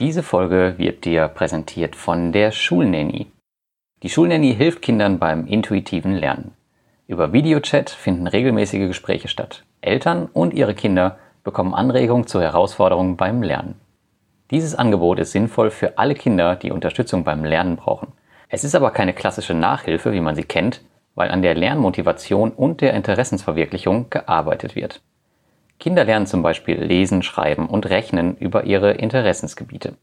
Diese Folge wird dir präsentiert von der Schulnanny. Die Schulnanny hilft Kindern beim intuitiven Lernen. Über Videochat finden regelmäßige Gespräche statt. Eltern und ihre Kinder bekommen Anregungen zu Herausforderungen beim Lernen. Dieses Angebot ist sinnvoll für alle Kinder, die Unterstützung beim Lernen brauchen. Es ist aber keine klassische Nachhilfe, wie man sie kennt, weil an der Lernmotivation und der Interessensverwirklichung gearbeitet wird. Kinder lernen zum Beispiel lesen, schreiben und rechnen über ihre Interessensgebiete.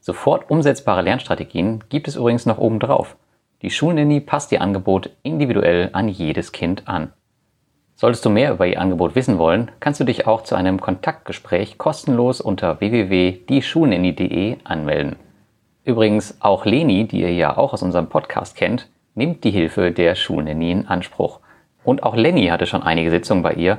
Sofort umsetzbare Lernstrategien gibt es übrigens noch obendrauf. Die Schulnanny passt ihr Angebot individuell an jedes Kind an. Solltest du mehr über ihr Angebot wissen wollen, kannst du dich auch zu einem Kontaktgespräch kostenlos unter www.dieschulnanny.de anmelden. Übrigens, auch Leni, die ihr ja auch aus unserem Podcast kennt, nimmt die Hilfe der Schulnanny in Anspruch. Und auch Lenny hatte schon einige Sitzungen bei ihr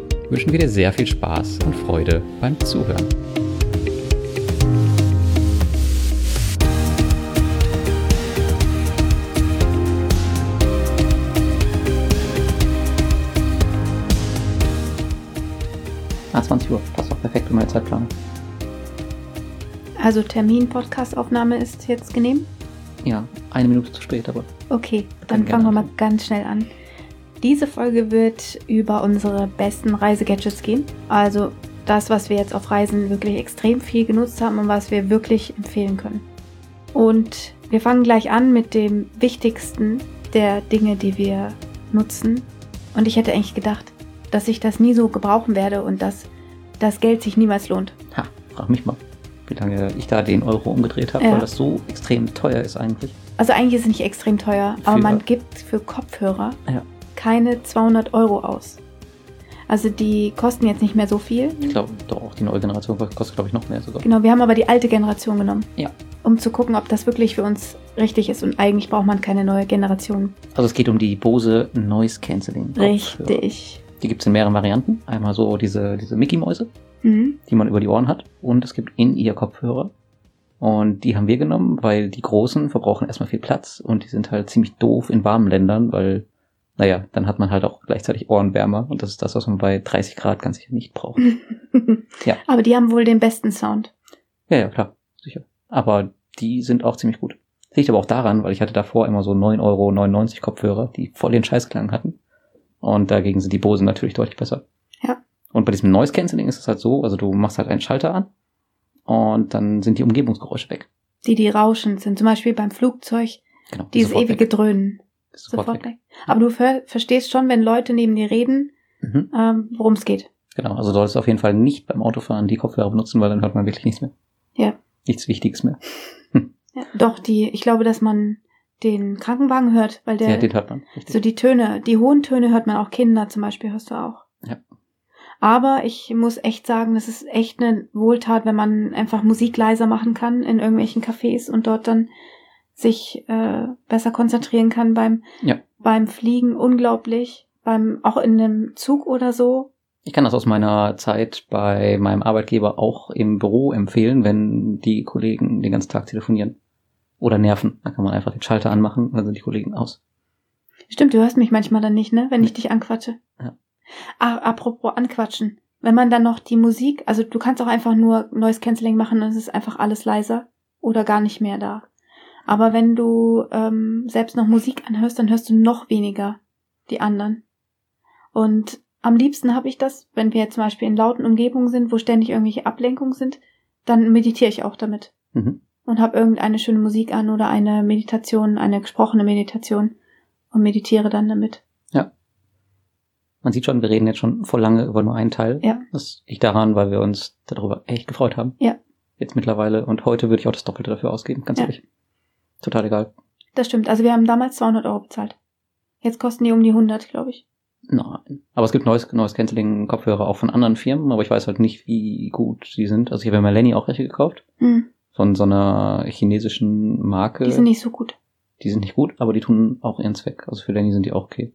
wünschen wir dir sehr viel Spaß und Freude beim Zuhören. Ah, 20 Uhr. Passt auch perfekt in meine Zeitplanung. Also Termin Podcast-Aufnahme ist jetzt genehm? Ja, eine Minute zu spät, aber. Okay, dann fangen wir mal ganz schnell an. Diese Folge wird über unsere besten Reisegadgets gehen. Also das, was wir jetzt auf Reisen wirklich extrem viel genutzt haben und was wir wirklich empfehlen können. Und wir fangen gleich an mit dem wichtigsten der Dinge, die wir nutzen. Und ich hätte eigentlich gedacht, dass ich das nie so gebrauchen werde und dass das Geld sich niemals lohnt. Ha, frag mich mal, wie lange ich da den Euro umgedreht habe, Ja. weil das so extrem teuer ist eigentlich. Also eigentlich ist es nicht extrem teuer, aber Für- man gibt für Kopfhörer Ja. Keine 200 Euro aus. Also die kosten jetzt nicht mehr so viel. Ich glaube, doch auch die neue Generation kostet, glaube ich, noch mehr sogar. Genau, wir haben aber die alte Generation genommen. Ja. Um zu gucken, ob das wirklich für uns richtig ist. Und eigentlich braucht man keine neue Generation. Also es geht um die Bose Noise Cancelling. Richtig. Die gibt es in mehreren Varianten. Einmal so diese, diese Mickey-Mäuse, Mhm. die man über die Ohren hat. Und es gibt in ihr Kopfhörer. Und die haben wir genommen, weil die großen verbrauchen erstmal viel Platz und die sind halt ziemlich doof in warmen Ländern, weil, naja, dann hat man halt auch gleichzeitig Ohrenwärmer und das ist das, was man bei 30 Grad ganz sicher nicht braucht. Ja. Aber die haben wohl den besten Sound. Ja, ja, klar, sicher. Aber die sind auch ziemlich gut. Das liegt aber auch daran, weil ich hatte davor immer so 9,99 Euro Kopfhörer, die voll den Scheißklang hatten. Und dagegen sind die Bose natürlich deutlich besser. Ja. Und bei diesem Noise Cancelling ist es halt so, also du machst halt einen Schalter an und dann sind die Umgebungsgeräusche weg. Die, die rauschend sind. Zum Beispiel beim Flugzeug. Genau. Dieses ewige weg. Dröhnen. Sofort, Sofort weg. weg. Aber du ver verstehst schon, wenn Leute neben dir reden, Mhm. ähm, worum es geht. Genau, also solltest du auf jeden Fall nicht beim Autofahren die Kopfhörer benutzen, weil dann hört man wirklich nichts mehr. Ja. Nichts Wichtiges mehr. Ja, doch, die, ich glaube, dass man den Krankenwagen hört, weil der, ja, den hört man. Richtig. so die Töne, die hohen Töne hört man auch Kinder zum Beispiel, hörst du auch. Ja. Aber ich muss echt sagen, das ist echt eine Wohltat, wenn man einfach Musik leiser machen kann in irgendwelchen Cafés und dort dann sich äh, besser konzentrieren kann beim, Ja. beim Fliegen. Unglaublich. Beim, auch in einem Zug oder so. Ich kann das aus meiner Zeit bei meinem Arbeitgeber auch im Büro empfehlen, wenn die Kollegen den ganzen Tag telefonieren oder nerven. Dann kann man einfach den Schalter anmachen und dann sind die Kollegen aus. Stimmt, du hörst mich manchmal dann nicht, ne? Wenn ich dich anquatsche. Ja. Ah, apropos anquatschen. Wenn man dann noch die Musik, also du kannst auch einfach nur Noise Cancelling machen und es ist einfach alles leiser oder gar nicht mehr da. Aber wenn du ähm, selbst noch Musik anhörst, dann hörst du noch weniger die anderen. Und am liebsten habe ich das, wenn wir zum Beispiel in lauten Umgebungen sind, wo ständig irgendwelche Ablenkungen sind, dann meditiere ich auch damit Mhm. und habe irgendeine schöne Musik an oder eine Meditation, eine gesprochene Meditation und meditiere dann damit. Man sieht schon, wir reden jetzt schon voll lange über nur einen Teil. Ja. Das liegt daran, weil wir uns darüber echt gefreut haben. Ja. Jetzt mittlerweile. Und heute würde ich auch das Doppelte dafür ausgeben, ganz Ja. ehrlich. Total egal. Das stimmt. Also wir haben damals 200 Euro bezahlt. Jetzt kosten die um die 100, glaube ich. Nein. Aber es gibt neues, neues Canceling-Kopfhörer auch von anderen Firmen, aber ich weiß halt nicht, wie gut sie sind. Also ich habe ja mal Lenny auch welche gekauft. Hm. von so einer chinesischen Marke. Die sind nicht so gut. Die sind nicht gut, aber die tun auch ihren Zweck. Also für Lenny sind die auch okay.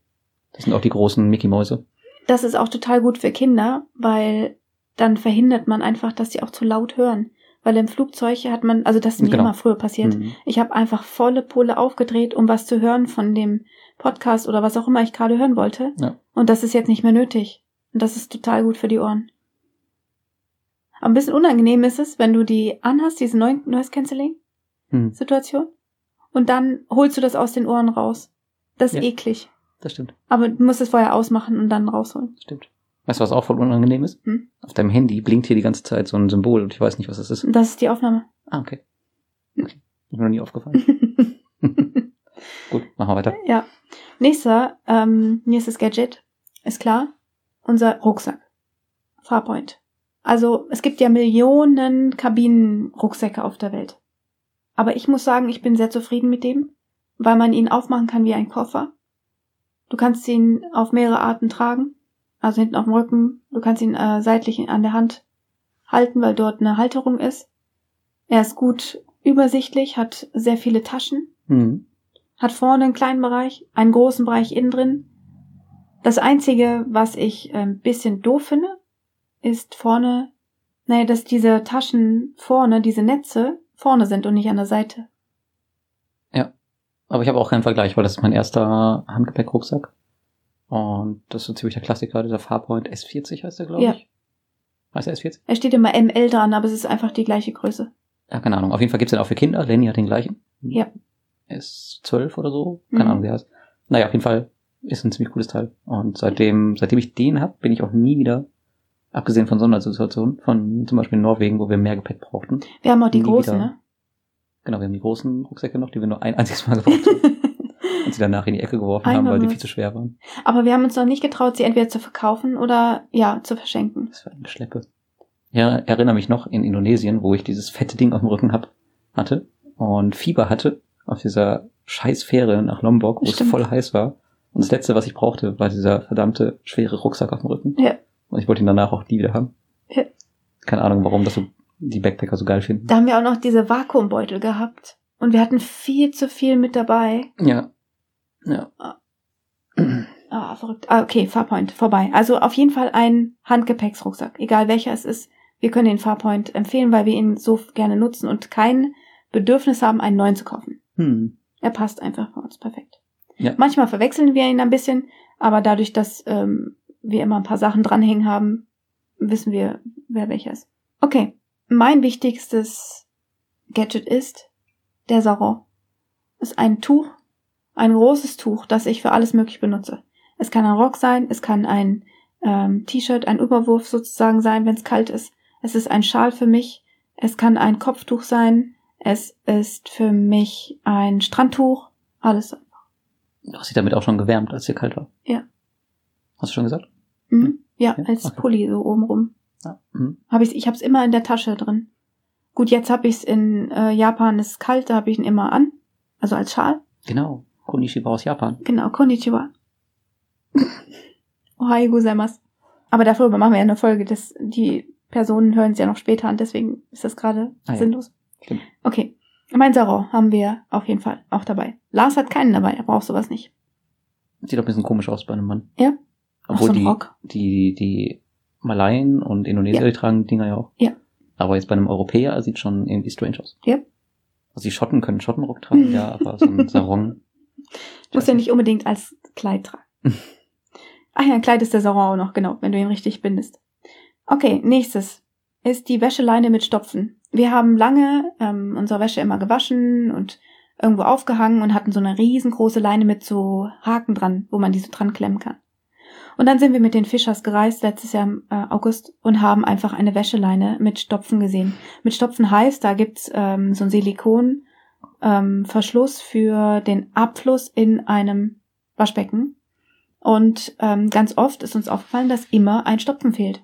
Das sind auch die großen Mickey-Mäuse. Das ist auch total gut für Kinder, weil dann verhindert man einfach, dass sie auch zu laut hören. Weil im Flugzeug hat man, also das ist mir Genau. immer früher passiert, Mhm. ich habe einfach volle Pulle aufgedreht, um was zu hören von dem Podcast oder was auch immer ich gerade hören wollte. Ja. Und das ist jetzt nicht mehr nötig. Und das ist total gut für die Ohren. Aber ein bisschen unangenehm ist es, wenn du die anhast, diese Neu- Noise Cancelling Mhm. Situation, und dann holst du das aus den Ohren raus. Das ist Ja. eklig. Das stimmt. Aber du musst es vorher ausmachen und dann rausholen. Das stimmt. Weißt du, was auch voll unangenehm ist? Hm? Auf deinem Handy blinkt hier die ganze Zeit so ein Symbol und ich weiß nicht, was das ist. Das ist die Aufnahme. Ah, okay. Okay. Ist mir noch nie aufgefallen. Gut, machen wir weiter. ja. Nächster, ähm, nächstes Gadget ist klar. Unser Rucksack. Farpoint. Also es gibt ja Millionen Kabinenrucksäcke auf der Welt. Aber ich muss sagen, ich bin sehr zufrieden mit dem, weil man ihn aufmachen kann wie ein Koffer. Du kannst ihn auf mehrere Arten tragen, also hinten auf dem Rücken. Du kannst ihn äh, seitlich an der Hand halten, weil dort eine Halterung ist. Er ist gut übersichtlich, hat sehr viele Taschen Mhm. hat vorne einen kleinen Bereich, einen großen Bereich innen drin. Das einzige, was ich ein bisschen doof finde, ist vorne, naja, dass diese Taschen vorne, diese Netze vorne sind und nicht an der Seite. Aber ich habe auch keinen Vergleich, weil das ist mein erster Handgepäckrucksack. Und das ist so ziemlich der Klassiker, dieser Farpoint S40 heißt der, glaube Ja. ich. Heißt der S40? Er steht immer ML dran, aber es ist einfach die gleiche Größe. Ja, keine Ahnung. Auf jeden Fall gibt's den auch für Kinder. Lenny hat den gleichen. Ja. S12 oder so. Keine Mhm. Ahnung, wie er heißt. Naja, auf jeden Fall ist ein ziemlich cooles Teil. Und seitdem, seitdem ich den hab, bin ich auch nie wieder, abgesehen von Sondersituationen, von zum Beispiel Norwegen, wo wir mehr Gepäck brauchten. Wir haben auch die großen, wieder. ne? Genau, wir haben die großen Rucksäcke noch, die wir nur ein einziges Mal gebraucht haben. und sie danach in die Ecke geworfen haben, weil die viel zu schwer waren. aber wir haben uns noch nicht getraut, sie entweder zu verkaufen oder ja, zu verschenken. Das war eine Schleppe. Ja, erinnere mich noch in Indonesien, wo ich dieses fette Ding auf dem Rücken hab, hatte und Fieber hatte auf dieser scheiß Fähre nach Lombok, wo Stimmt. es voll heiß war. Und das letzte, was ich brauchte, war dieser verdammte schwere Rucksack auf dem Rücken. Ja. Und ich wollte ihn danach auch nie wieder haben. Ja. Keine Ahnung, warum das so die Backpacker so geil finden. Da haben wir auch noch diese Vakuumbeutel gehabt. Und wir hatten viel zu viel mit dabei. Ja. Ja. Ah, verrückt. Ah, okay, Farpoint, vorbei. Also auf jeden Fall ein Handgepäcksrucksack, egal welcher es ist. Wir können den Farpoint empfehlen, weil wir ihn so gerne nutzen und kein Bedürfnis haben, einen neuen zu kaufen. Hm. Er passt einfach bei uns perfekt. Ja. Manchmal verwechseln wir ihn ein bisschen, aber dadurch, dass ähm, wir immer ein paar Sachen dranhängen haben, wissen wir, wer welcher ist. Okay, mein wichtigstes Gadget ist der Sarong. Ist ein Tuch, ein großes Tuch, das ich für alles möglich benutze. Es kann ein Rock sein, es kann ein ähm, T-Shirt, ein Überwurf sozusagen sein, wenn es kalt ist. Es ist ein Schal für mich. Es kann ein Kopftuch sein. Es ist für mich ein Strandtuch. Alles. Du hast dich damit auch schon gewärmt, als dir kalt war. Ja. Hast du schon gesagt? Mhm. Ja, Ja, als okay. Pulli so obenrum. Ja. Hm. Hab ich's, ich habe es immer in der Tasche drin. Gut, jetzt habe ich es in äh, Japan, ist kalt, da habe ich ihn immer an. Also als Schal. Genau. Konishiba aus Japan. Genau, konnichiwa. Ohio gozaimasu. Aber darüber machen wir ja eine Folge. Das, die Personen hören es ja noch später an, deswegen ist das gerade Ah ja. sinnlos. Stimmt. Okay. Mein Sarau haben wir auf jeden Fall auch dabei. Lars hat keinen dabei, er braucht sowas nicht. Sieht doch ein bisschen komisch aus bei einem Mann. Ja. Obwohl so ein die, Rock. die, die Malayen und Indonesier, Ja. die tragen die Dinger ja auch. Ja. Aber jetzt bei einem Europäer sieht schon irgendwie strange aus. Ja. Also die Schotten können Schottenrock tragen, ja, aber so ein Sarong. Muss ja nicht unbedingt als Kleid tragen. Ach ja, ein Kleid ist der Sarau auch noch, genau, wenn du ihn richtig bindest. Okay, nächstes ist die Wäscheleine mit Stopfen. Wir haben lange ähm, unsere Wäsche immer gewaschen und irgendwo aufgehangen und hatten so eine riesengroße Leine mit so Haken dran, wo man die so dran klemmen kann. Und dann sind wir mit den Fischers gereist, letztes Jahr im äh, August, und haben einfach eine Wäscheleine mit Stopfen gesehen. Mit Stopfen heißt, da gibt's ähm, so ein Silikon, ähm, Verschluss für den Abfluss in einem Waschbecken. Und ähm, ganz oft ist uns aufgefallen, dass immer ein Stopfen fehlt.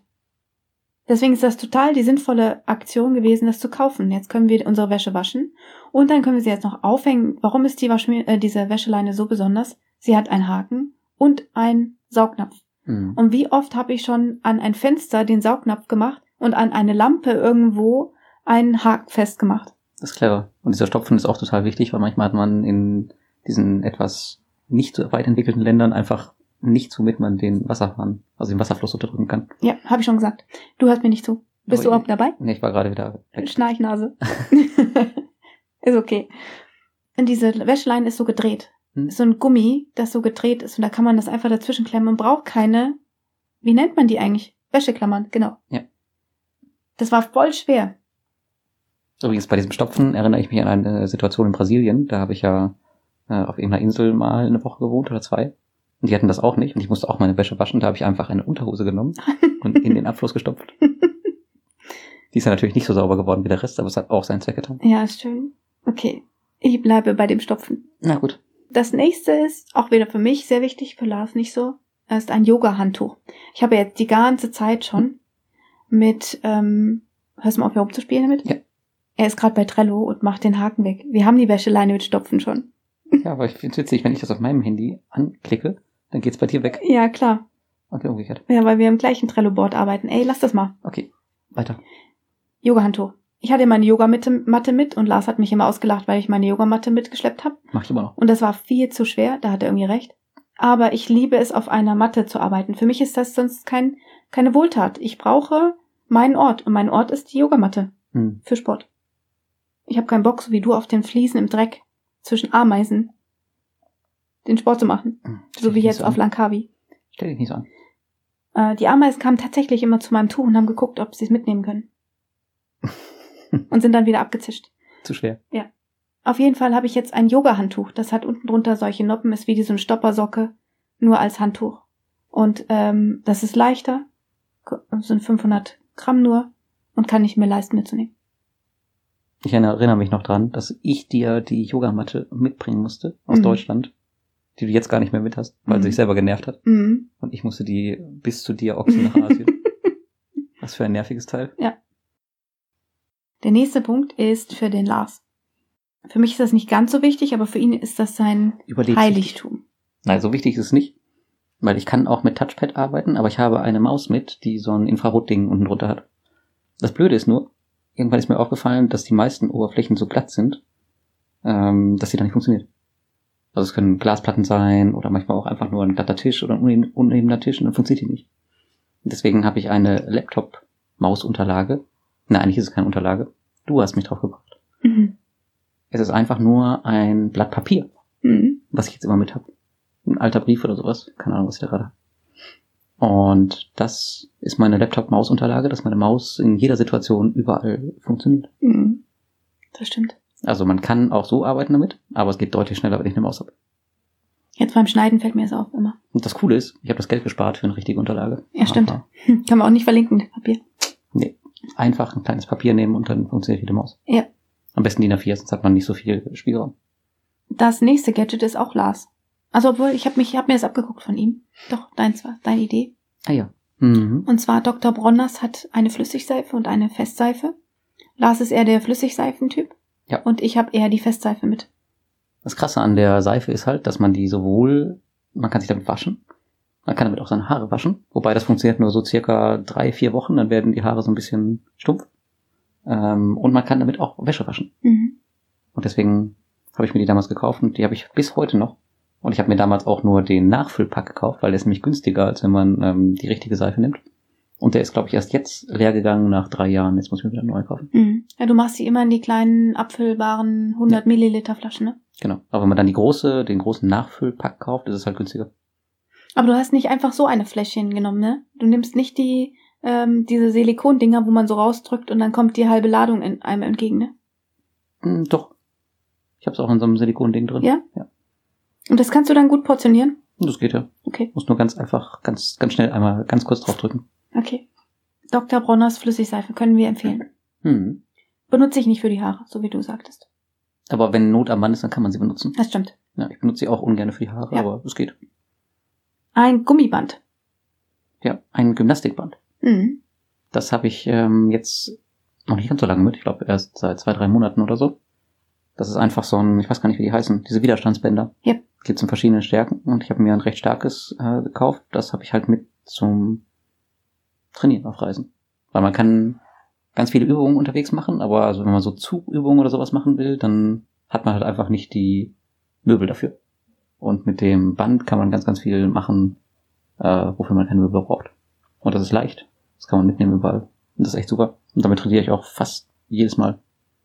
Deswegen ist das total die sinnvolle Aktion gewesen, das zu kaufen. Jetzt können wir unsere Wäsche waschen und dann können wir sie jetzt noch aufhängen. Warum ist die Waschmi äh, diese Wäscheleine so besonders? Sie hat einen Haken und einen Saugnapf. Hm. Und wie oft habe ich schon an ein Fenster den Saugnapf gemacht und an eine Lampe irgendwo einen Haken festgemacht. Das ist clever. Und dieser Stopfen ist auch total wichtig, weil manchmal hat man in diesen etwas nicht so weit entwickelten Ländern einfach nichts, womit man den Wasserhahn, also den Wasserfluss unterdrücken kann. Ja, habe ich schon gesagt. Du hörst mir nicht zu. Bist du Aber überhaupt dabei? Nee, ich war gerade wieder weg. Schnarchnase. ist okay. Und diese Wäscheleine ist so gedreht. Hm? Ist so ein Gummi, das so gedreht ist und da kann man das einfach dazwischen klemmen und braucht keine, wie nennt man die eigentlich? Wäscheklammern, genau. Ja. Das war voll schwer. Übrigens, bei diesem Stopfen erinnere ich mich an eine Situation in Brasilien. Da habe ich ja äh, auf irgendeiner Insel mal eine Woche gewohnt oder zwei. Und die hatten das auch nicht. Und ich musste auch meine Wäsche waschen. Da habe ich einfach eine Unterhose genommen und in den Abfluss gestopft. Die ist ja natürlich nicht so sauber geworden wie der Rest, aber es hat auch seinen Zweck getan. Ja, ist schön. Okay. Ich bleibe bei dem Stopfen. Na gut. Das nächste ist auch wieder für mich sehr wichtig, für Lars nicht so. Ist ein Yoga-Handtuch. Ich habe jetzt die ganze Zeit schon mit, ähm, hörst du mal auf, hier rumzuspielen damit? Er ist gerade bei Trello und macht den Haken weg. Wir haben die Wäscheleine mit Stopfen schon. Ja, aber ich finde es witzig, wenn ich das auf meinem Handy anklicke, dann geht's bei dir weg. Ja, klar. Okay, umgekehrt. Ja, weil wir im gleichen Trello-Board arbeiten. Ey, lass das mal. Okay, weiter. Yoga-Handtuch. Ich hatte meine Yogamatte mit und Lars hat mich immer ausgelacht, weil ich meine Yogamatte mitgeschleppt habe. Mach ich immer noch. Und das war viel zu schwer, da hat er irgendwie recht. Aber ich liebe es, auf einer Matte zu arbeiten. Für mich ist das sonst kein, keine Wohltat. Ich brauche meinen Ort und mein Ort ist die Yogamatte Hm. für Sport. Ich habe keinen Bock, so wie du, auf den Fliesen im Dreck zwischen Ameisen den Sport zu machen. Hm. So wie jetzt auf so an. Langkawi. Stell dich nicht so an. Äh, die Ameisen kamen tatsächlich immer zu meinem Tuch und haben geguckt, ob sie es mitnehmen können. und sind dann wieder abgezischt. Zu schwer. Auf jeden Fall habe ich jetzt ein Yoga-Handtuch. Das hat unten drunter solche Noppen, ist wie so eine Stoppersocke, nur als Handtuch. Und ähm, das ist leichter, sind 500 Gramm nur und kann ich mir leisten mitzunehmen. Ich erinnere mich noch dran, dass ich dir die Yogamatte mitbringen musste aus Mhm. Deutschland, die du jetzt gar nicht mehr mit hast, weil Mhm. sie sich selber genervt hat. Mhm. Und ich musste die bis zu dir ochsen nach Asien. Was für ein nerviges Teil. Der nächste Punkt ist für den Lars. Für mich ist das nicht ganz so wichtig, aber für ihn ist das sein Überlebst Heiligtum. Nein, so wichtig ist es nicht. Weil ich kann auch mit Touchpad arbeiten, aber ich habe eine Maus mit, die so ein Infrarotding unten drunter hat. Das Blöde ist nur, irgendwann ist mir aufgefallen, dass die meisten Oberflächen so glatt sind, ähm, dass sie dann nicht funktioniert. Also es können Glasplatten sein oder manchmal auch einfach nur ein glatter Tisch oder ein uneben- unebener Tisch und dann funktioniert die nicht. Deswegen habe ich eine Laptop-Mausunterlage. Nein, eigentlich ist es keine Unterlage. Du hast mich drauf gebracht. Mhm. Es ist einfach nur ein Blatt Papier Mhm. was ich jetzt immer mit habe. Ein alter Brief oder sowas. Keine Ahnung, was ich da gerade habe. Und das ist meine Laptop-Maus-Unterlage, dass meine Maus in jeder Situation überall funktioniert. Mhm. Das stimmt. Also man kann auch so arbeiten damit, aber es geht deutlich schneller, wenn ich eine Maus habe. Jetzt beim Schneiden fällt mir das auf immer. Und das Coole ist, ich habe das Geld gespart für eine richtige Unterlage. Ja, stimmt. Aber Kann man auch nicht verlinken, das Papier. Nee, einfach ein kleines Papier nehmen und dann funktioniert jede Maus. Ja. Am besten DIN A4, sonst hat man nicht so viel Spielraum. Das nächste Gadget ist auch Lars. Also obwohl, ich habe mich, ich habe mir das abgeguckt von ihm. Doch, deins war deine Idee. Ah ja. Mhm. Und zwar Dr. Bronners hat eine Flüssigseife und eine Festseife. Lars ist eher der Flüssigseifentyp. Ja. Und ich habe eher die Festseife mit. Das Krasse an der Seife ist halt, dass man die sowohl, man kann sich damit waschen, man kann damit auch seine Haare waschen, wobei das funktioniert nur so circa drei, vier Wochen, dann werden die Haare so ein bisschen stumpf. Ähm, und man kann damit auch Wäsche waschen. Mhm. Und deswegen habe ich mir die damals gekauft und die habe ich bis heute noch. Und ich habe mir damals auch nur den Nachfüllpack gekauft, weil der ist nämlich günstiger, als wenn man ähm, die richtige Seife nimmt. Und der ist, glaube ich, erst jetzt leer gegangen nach drei Jahren. Jetzt muss ich mir wieder neu kaufen. Mhm. Ja, du machst sie immer in die kleinen abfüllbaren 100 Milliliter Flaschen, ne? Genau. Aber wenn man dann die große, den großen Nachfüllpack kauft, ist es halt günstiger. Aber du hast nicht einfach so eine Fläschchen genommen, ne? Du nimmst nicht die, ähm, diese Silikondinger, wo man so rausdrückt und dann kommt die halbe Ladung in einem entgegen, ne? Hm, doch. Ich habe es auch in so einem Silikonding drin. Ja? ja. Und das kannst du dann gut portionieren? Das geht ja. Okay, Muss nur ganz einfach, ganz, ganz schnell einmal ganz kurz draufdrücken. okay. Dr. Bronners Flüssigseife können wir empfehlen. Hm. Benutze ich nicht für die Haare, so wie du sagtest. Aber wenn Not am Mann ist, dann kann man sie benutzen. Das stimmt. Ja, ich benutze sie auch ungern für die Haare, Ja. aber es geht. Ein Gummiband. Ja, ein Gymnastikband. Mhm. Das habe ich ähm, jetzt noch nicht ganz so lange mit. Ich glaube erst seit zwei, drei Monaten oder so. Das ist einfach so ein, ich weiß gar nicht, wie die heißen, diese Widerstandsbänder. Ja. Gibt's in verschiedenen Stärken und ich habe mir ein recht starkes äh, gekauft. Das habe ich halt mit zum Trainieren auf Reisen. Weil man kann ganz viele Übungen unterwegs machen, aber also wenn man so Zugübungen oder sowas machen will, dann hat man halt einfach nicht die Möbel dafür. Und mit dem Band kann man ganz, ganz viel machen, äh, wofür man keine Möbel braucht. Und das ist leicht. Das kann man mitnehmen überall. Und das ist echt super. Und damit trainiere ich auch fast jedes Mal.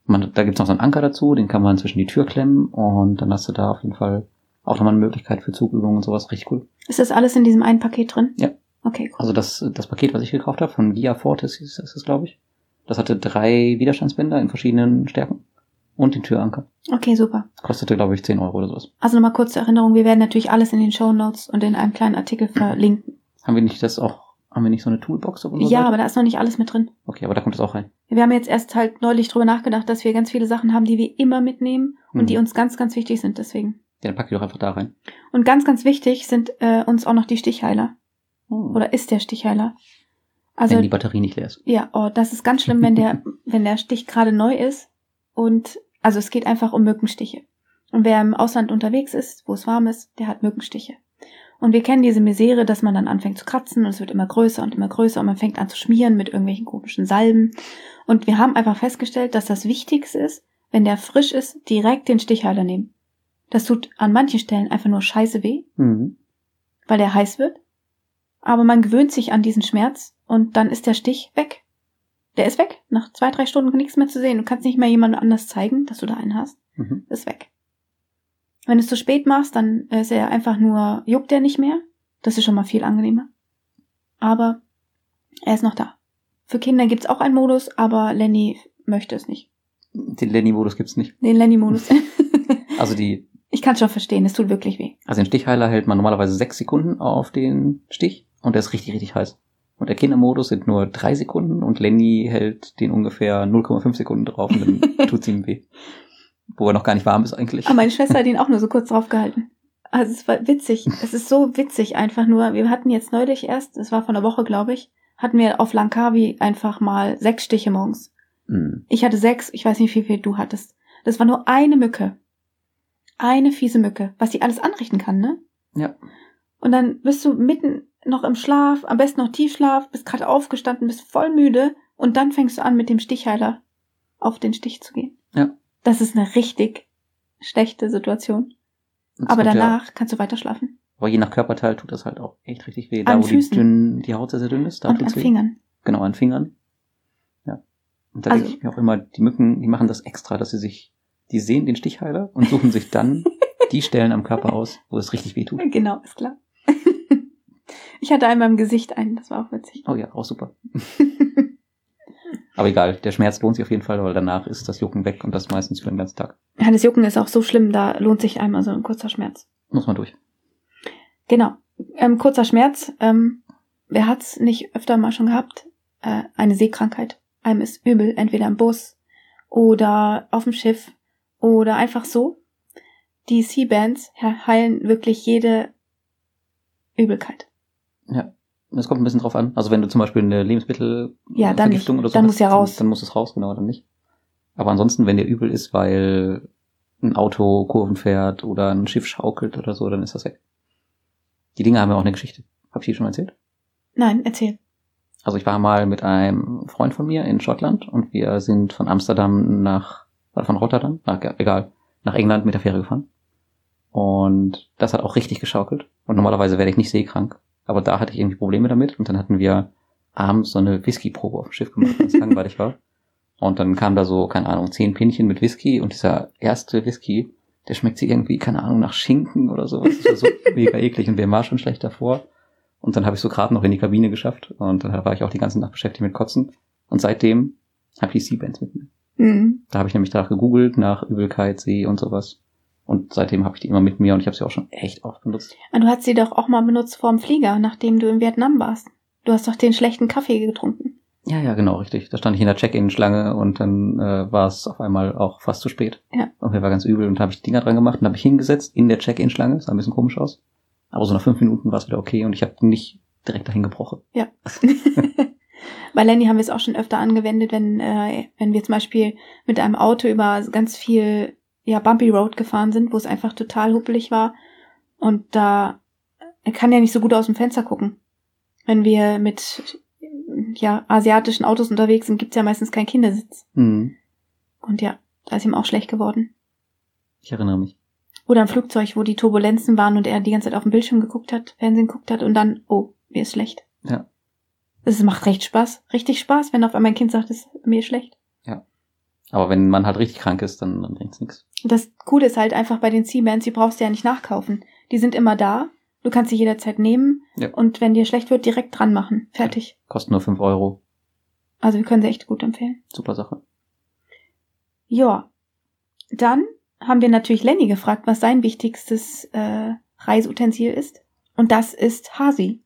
Man, da gibt's noch so einen Anker dazu, den kann man zwischen die Tür klemmen und dann hast du da auf jeden Fall auch nochmal eine Möglichkeit für Zugübungen und sowas. Richtig cool. Ist das alles in diesem einen Paket drin? Ja. Okay, cool. Also das, das Paket, was ich gekauft habe, von Via Fortis ist, es, glaube ich. Das hatte drei Widerstandsbänder in verschiedenen Stärken und den Türanker. Okay, super. Kostete, glaube ich, 10 Euro oder sowas. Also nochmal kurze Erinnerung, wir werden natürlich alles in den Show Notes und in einem kleinen Artikel verlinken. Haben wir nicht das auch, haben wir nicht so eine Toolbox auf Ja, Seite? aber da ist noch nicht alles mit drin. Okay, aber da kommt es auch rein. Wir haben jetzt erst halt neulich drüber nachgedacht, dass wir ganz viele Sachen haben, die wir immer mitnehmen und Mhm. die uns ganz, ganz wichtig sind deswegen. Ja, dann pack die doch einfach da rein. Und ganz, ganz wichtig sind äh, uns auch noch die Stichheiler. Oh. Oder ist der Stichheiler? Also wenn die Batterie nicht leer ist. Ja, oh, das ist ganz schlimm, wenn der, wenn der Stich gerade neu ist. Und also es geht einfach um Mückenstiche. Und wer im Ausland unterwegs ist, wo es warm ist, der hat Mückenstiche. Und wir kennen diese Misere, dass man dann anfängt zu kratzen und es wird immer größer und immer größer und man fängt an zu schmieren mit irgendwelchen komischen Salben. Und wir haben einfach festgestellt, dass das Wichtigste ist, wenn der frisch ist, direkt den Stichhalter nehmen. Das tut an manchen Stellen einfach nur scheiße weh, Mhm. weil der heiß wird. Aber man gewöhnt sich an diesen Schmerz und dann ist der Stich weg. Der ist weg. Nach zwei, drei Stunden nichts mehr zu sehen. Du kannst nicht mehr jemand anders zeigen, dass du da einen hast. Mhm. Ist weg. Wenn du es zu spät machst, dann ist er einfach nur, juckt er nicht mehr. Das ist schon mal viel angenehmer. Aber er ist noch da. Für Kinder gibt's auch einen Modus, aber Lenny möchte es nicht. Den Lenny-Modus gibt's nicht. Den Lenny-Modus. Also die, ich kann schon verstehen, es tut wirklich weh. also den Stichheiler hält man normalerweise sechs Sekunden auf den Stich und der ist richtig, richtig heiß. Und der Kindermodus sind nur drei Sekunden und Lenny hält den ungefähr 0,5 Sekunden drauf und dann tut's ihm weh. Wo er noch gar nicht warm ist eigentlich. Aber meine Schwester hat ihn auch nur so kurz drauf gehalten. Also es war witzig. Es ist so witzig einfach nur. Wir hatten jetzt neulich erst, es war von der Woche, glaube ich, hatten wir auf Langkawi einfach mal sechs Stiche morgens. Mhm. Ich hatte sechs, ich weiß nicht, wie viel du hattest. Das war nur eine Mücke. Eine fiese Mücke, was die alles anrichten kann, ne? Ja. Und dann bist du mitten noch im Schlaf, am besten noch Tiefschlaf, bist gerade aufgestanden, bist voll müde und dann fängst du an, mit dem Stichheiler auf den Stich zu gehen. Ja. Das ist eine richtig schlechte Situation. Und Aber tut ja- danach kannst du weiter schlafen. Aber je nach Körperteil tut das halt auch echt richtig weh. An Da, wo die, Füßen. dünn, die Haut sehr, sehr dünn ist, da und an weh. Fingern. Genau, an Fingern. Ja. Und da Also- denke ich mir auch immer, die Mücken, die machen das extra, dass sie sich, die sehen den Stichheiler und suchen sich dann die Stellen am Körper aus, wo es richtig weh tut. Genau, ist klar. ich hatte einmal im Gesicht einen, das war auch witzig. Oh ja, auch super. Aber egal, der Schmerz lohnt sich auf jeden Fall, weil danach ist das Jucken weg und das meistens für den ganzen Tag. Ja, das Jucken ist auch so schlimm, da lohnt sich einmal so ein kurzer Schmerz. Muss man durch. Genau. Ähm, kurzer Schmerz. Ähm, wer hat's nicht öfter mal schon gehabt? Äh, eine Seekrankheit. Einem ist übel, entweder im Bus oder auf dem Schiff oder einfach so. Die Sea-Bands heilen wirklich jede Übelkeit. Ja. Es kommt ein bisschen drauf an. Also wenn du zum Beispiel eine Lebensmittel Ja, dann nicht. Vergiftung oder so Dann hast, muss ja raus. Dann, dann muss es raus, genau, dann nicht. Aber ansonsten, wenn dir übel ist, weil ein Auto Kurven fährt oder ein Schiff schaukelt oder so, dann ist das weg. Die Dinge haben ja auch eine Geschichte. Hab ich die schon erzählt? Nein, erzähl. Also ich war mal mit einem Freund von mir in Schottland und wir sind von Amsterdam nach, oder von Rotterdam, nach, egal, nach England mit der Fähre gefahren. Und das hat auch richtig geschaukelt. Und normalerweise werde ich nicht seekrank. Aber da hatte ich irgendwie Probleme damit. Und dann hatten wir abends so eine Whisky-Probe auf dem Schiff gemacht, als es langweilig war. Und dann kam da so, keine Ahnung, zehn Pinchen mit Whisky und dieser erste Whisky, der schmeckt sie irgendwie, keine Ahnung, nach Schinken oder sowas. Das war so mega eklig und mir war schon schlecht davor. Und dann habe ich so gerade noch in die Kabine geschafft und dann war ich auch die ganze Nacht beschäftigt mit Kotzen. Und seitdem habe ich die Sea-Bands mit mir. Mhm. Da habe ich nämlich danach gegoogelt, nach Übelkeit, See und sowas. Und seitdem habe ich die immer mit mir und ich habe sie auch schon echt oft benutzt. Und du hast sie doch auch mal benutzt vorm Flieger, nachdem du in Vietnam warst. Du hast doch den schlechten Kaffee getrunken. Ja, ja, genau, richtig. Da stand ich in der Check-in-Schlange und dann äh, war es auf einmal auch fast zu spät. Ja. Und mir war ganz übel und habe ich die Dinger dran gemacht und habe ich hingesetzt in der Check-in-Schlange. Sah ein bisschen komisch aus. Aber so nach fünf Minuten war es wieder okay und ich habe nicht direkt dahin gebrochen. Ja. Bei Lenny haben wir es auch schon öfter angewendet, wenn, äh, wenn wir zum Beispiel mit einem Auto über ganz viel ja, Bumpy Road gefahren sind, wo es einfach total huppelig war. Und da er kann ja nicht so gut aus dem Fenster gucken. Wenn wir mit ja, asiatischen Autos unterwegs sind, gibt's ja meistens keinen Kindersitz. Mhm. Und ja, da ist ihm auch schlecht geworden. Ich erinnere mich. Oder im Flugzeug, wo die Turbulenzen waren und er die ganze Zeit auf dem Bildschirm geguckt hat, Fernsehen geguckt hat und dann, oh, mir ist schlecht. Ja. Es macht recht Spaß, richtig Spaß, wenn auf einmal ein Kind sagt, es ist mir ist schlecht. Aber wenn man halt richtig krank ist, dann, dann bringt's nichts. Das Coole ist halt einfach bei den C-Bands, die brauchst du ja nicht nachkaufen. Die sind immer da, du kannst sie jederzeit nehmen Ja. und wenn dir schlecht wird, direkt dran machen. Fertig. Kosten nur 5 Euro. Also wir können sie echt gut empfehlen. Super Sache. Ja. Dann haben wir natürlich Lenny gefragt, was sein wichtigstes äh, Reiseutensil ist. Und das ist Hasi.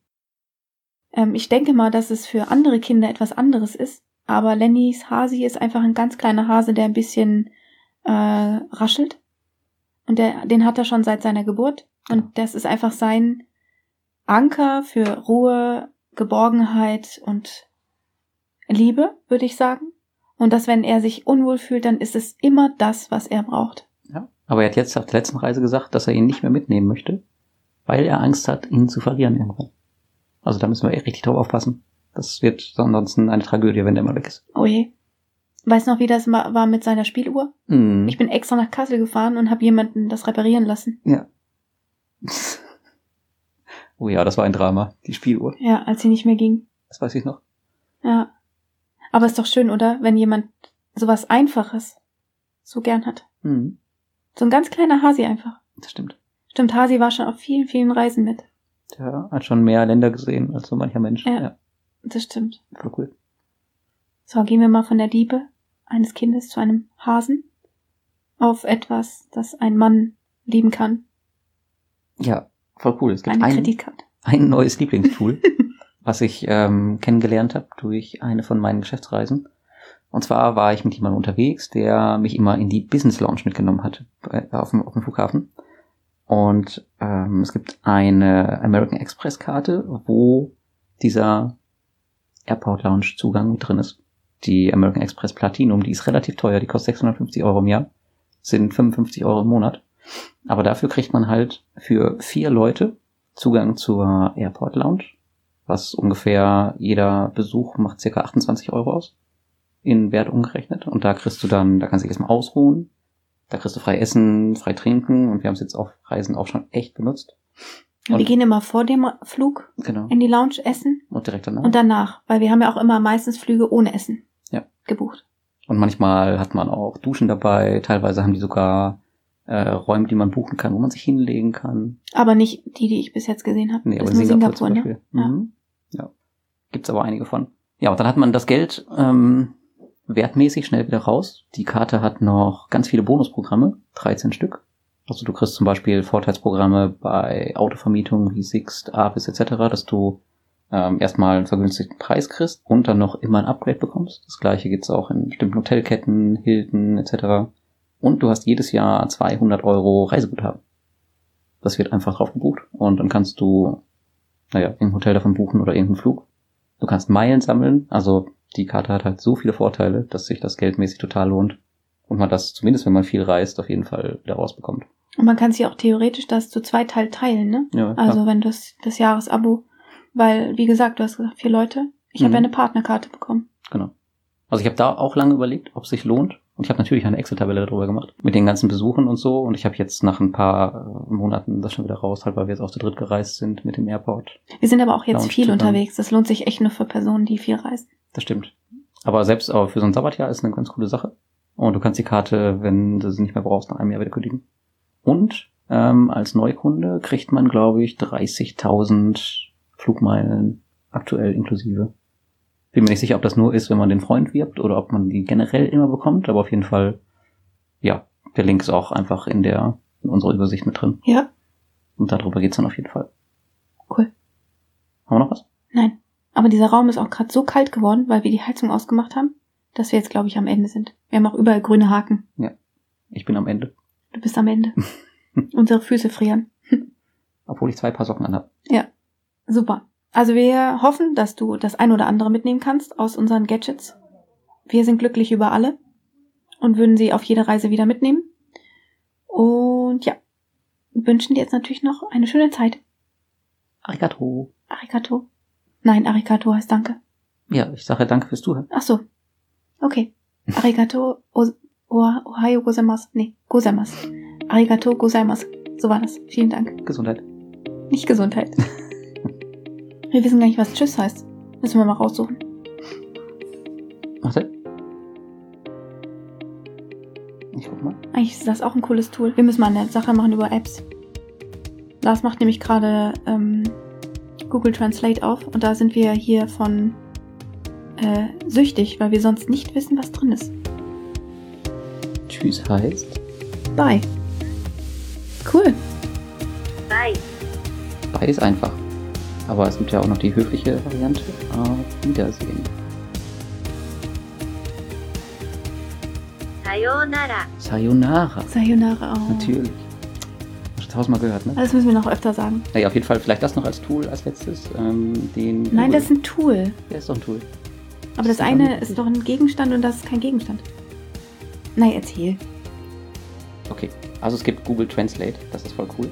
Ähm, ich denke mal, dass es für andere Kinder etwas anderes ist. Aber Lennys Hasi ist einfach ein ganz kleiner Hase, der ein bisschen äh, raschelt. Und der, den hat er schon seit seiner Geburt. Und das ist einfach sein Anker für Ruhe, Geborgenheit und Liebe, würde ich sagen. Und dass, wenn er sich unwohl fühlt, dann ist es immer das, was er braucht. Ja. Aber er hat jetzt auf der letzten Reise gesagt, dass er ihn nicht mehr mitnehmen möchte, weil er Angst hat, ihn zu verlieren irgendwann. Also da müssen wir echt richtig drauf aufpassen. Das wird ansonsten eine Tragödie, wenn der mal weg ist. Oh je. Weißt noch, wie das war mit seiner Spieluhr? Mhm. Ich bin extra nach Kassel gefahren und habe jemanden das reparieren lassen. Ja. oh ja, das war ein Drama. Die Spieluhr. Ja, als sie nicht mehr ging. Das weiß ich noch. Ja. Aber ist doch schön, oder? Wenn jemand sowas Einfaches so gern hat. Mhm. So ein ganz kleiner Hasi einfach. Das stimmt. Stimmt, Hasi war schon auf vielen, vielen Reisen mit. Der hat schon mehr Länder gesehen als so mancher Mensch. Ja. ja Das stimmt. voll cool. So, gehen wir mal von der Liebe eines Kindes zu einem Hasen auf etwas, das ein Mann lieben kann. Ja, voll cool. Es gibt Eine ein, Kreditkarte. ein neues Lieblingstool, was ich ähm, kennengelernt habe durch eine von meinen Geschäftsreisen. Und zwar war ich mit jemandem unterwegs, der mich immer in die Business Lounge mitgenommen hat bei- auf dem, auf dem Flughafen. Und ähm, es gibt eine American Express Karte, wo dieser Airport Lounge Zugang drin ist. Die American Express Platinum, die ist relativ teuer, die kostet 650 Euro im Jahr, sind 55 Euro im Monat. Aber dafür kriegt man halt für vier Leute Zugang zur Airport Lounge, was ungefähr jeder Besuch macht circa 28 Euro aus, in Wert umgerechnet. Und da kriegst du dann, da kannst du dich erstmal ausruhen, da kriegst du frei essen, frei trinken und wir haben es jetzt auf Reisen auch schon echt benutzt. Wir Und- gehen immer vor dem Flug Genau. in die Lounge essen Und direkt danach. und danach, weil wir haben ja auch immer meistens Flüge ohne Essen Ja. gebucht. Und manchmal hat man auch Duschen dabei, teilweise haben die sogar äh, Räume, die man buchen kann, wo man sich hinlegen kann. Aber nicht die, die ich bis jetzt gesehen habe. Nee, das aber nur Singapur, Singapur, ne? Ja. Mhm. Ja. Gibt's aber einige von. Ja, und dann hat man das Geld ähm, wertmäßig schnell wieder raus. Die Karte hat noch ganz viele Bonusprogramme, 13 Stück. Also du kriegst zum Beispiel Vorteilsprogramme bei Autovermietungen wie Sixt, Avis etc., dass du ähm, erstmal einen vergünstigten Preis kriegst und dann noch immer ein Upgrade bekommst. Das gleiche gibt's auch in bestimmten Hotelketten, Hilton etc. Und du hast jedes Jahr 200 Euro Reiseguthaben. Das wird einfach drauf gebucht und dann kannst du, naja, irgendein Hotel davon buchen oder irgendeinen Flug. Du kannst Meilen sammeln, also die Karte hat halt so viele Vorteile, dass sich das geldmäßig total lohnt und man das, zumindest wenn man viel reist, auf jeden Fall wieder rausbekommt. Und man kann sich auch theoretisch das zu zwei Teil teilen, ne? Ja, Also klar. wenn du das, das Jahresabo, weil, wie gesagt, du hast gesagt, vier Leute. Ich habe Mhm. ja eine Partnerkarte bekommen. genau. Also ich habe da auch lange überlegt, ob es sich lohnt. Und ich habe natürlich eine Excel-Tabelle darüber gemacht, mit den ganzen Besuchen und so. Und ich habe jetzt nach ein paar äh, Monaten das schon wieder raus, halt weil wir jetzt auch zu dritt gereist sind mit dem Airport. Wir sind aber auch jetzt Lounge viel zusammen. unterwegs. Das lohnt sich echt nur für Personen, die viel reisen. Das stimmt. Aber selbst auch für so ein Sabbatjahr ist eine ganz coole Sache. Und du kannst die Karte, wenn du sie nicht mehr brauchst, nach einem Jahr wieder kündigen. Und ähm, als Neukunde kriegt man, glaube ich, 30.000 Flugmeilen aktuell inklusive. Bin mir nicht sicher, ob das nur ist, wenn man den Freund wirbt oder ob man die generell immer bekommt, aber auf jeden Fall, ja, der Link ist auch einfach in der in unserer Übersicht mit drin. Ja, Und darüber geht's dann auf jeden Fall. cool. Haben wir noch was? Nein. Aber dieser Raum ist auch gerade so kalt geworden, weil wir die Heizung ausgemacht haben, dass wir jetzt, glaube ich, am Ende sind. Wir haben auch überall grüne Haken. Ich bin am Ende. Du bist am Ende. Unsere Füße frieren. Obwohl ich zwei Paar Socken anhab. Super. Also wir hoffen, dass du das ein oder andere mitnehmen kannst aus unseren Gadgets. Wir sind glücklich über alle und würden sie auf jede Reise wieder mitnehmen. Und ja, wünschen dir jetzt natürlich noch eine schöne Zeit. Arigato. Arigato. Nein, Arigato heißt Danke. Ja, ich sage danke fürs Zuhören. Ach so. Okay. Arigato o, o, Ohio gozaimasu. Nee, gozaimasu. Arigato gozaimasu. So war das. Vielen Dank. Gesundheit. Nicht Gesundheit. wir wissen gar nicht, was Tschüss heißt. Müssen wir mal raussuchen. Warte. Ich guck mal. Eigentlich ist das auch ein cooles Tool. Wir müssen mal eine Sache machen über Apps. Lars macht nämlich gerade ähm, Google Translate auf und da sind wir hier von äh, süchtig, weil wir sonst nicht wissen, was drin ist. Tschüss heißt. Bye. Cool. Bye. Bye ist einfach. Aber es gibt ja auch noch die höfliche Variante. Auf Wiedersehen. Sayonara. Sayonara. Sayonara auch. Natürlich. Hast du das tausendmal gehört, ne? Das müssen wir noch öfter sagen. Naja, auf jeden Fall vielleicht das noch als Tool als letztes. Ähm, den Nein, Google. das ist ein Tool. Der ist doch ein Tool. Aber das eine ist doch ein Gegenstand und das ist kein Gegenstand. Nein, erzähl. Okay, also es gibt Google Translate, das ist voll cool.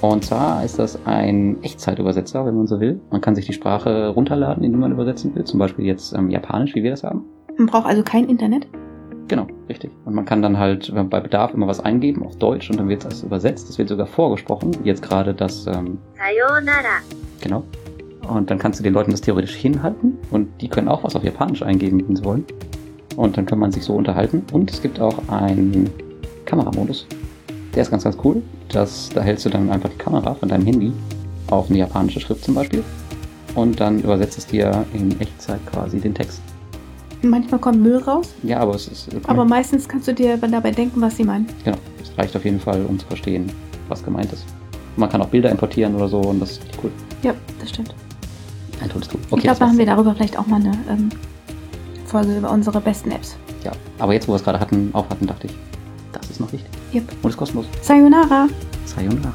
Und zwar ist das ein Echtzeitübersetzer, wenn man so will. Man kann sich die Sprache runterladen, in die man übersetzen will. Zum Beispiel jetzt ähm, Japanisch, wie wir das haben. Man braucht also kein Internet? Genau, richtig. Und man kann dann halt bei Bedarf immer was eingeben auf Deutsch und dann wird das übersetzt. Es wird sogar vorgesprochen. Jetzt gerade das. Ähm, Sayonara. Genau. Und dann kannst du den Leuten das theoretisch hinhalten und die können auch was auf Japanisch eingeben, wenn sie wollen. Und dann kann man sich so unterhalten. Und es gibt auch einen Kameramodus. Der ist ganz, ganz cool. Das, da hältst du dann einfach die Kamera von deinem Handy auf eine japanische Schrift zum Beispiel. Und dann übersetzt es dir in Echtzeit quasi den Text. Manchmal kommt Müll raus, Ja, aber es ist. aber meistens kannst du dir dabei denken, was sie meinen. Genau, es reicht auf jeden Fall, um zu verstehen, was gemeint ist. Man kann auch Bilder importieren oder so und das ist cool. Ja, das stimmt. Ein tolles Tool. ich glaube, da haben wir darüber vielleicht auch mal eine ähm, Folge über unsere besten Apps. Ja, aber jetzt, wo wir es gerade hatten, auf hatten, dachte ich, das ist noch wichtig. Yep. Und ist kostenlos. Sayonara! Sayonara.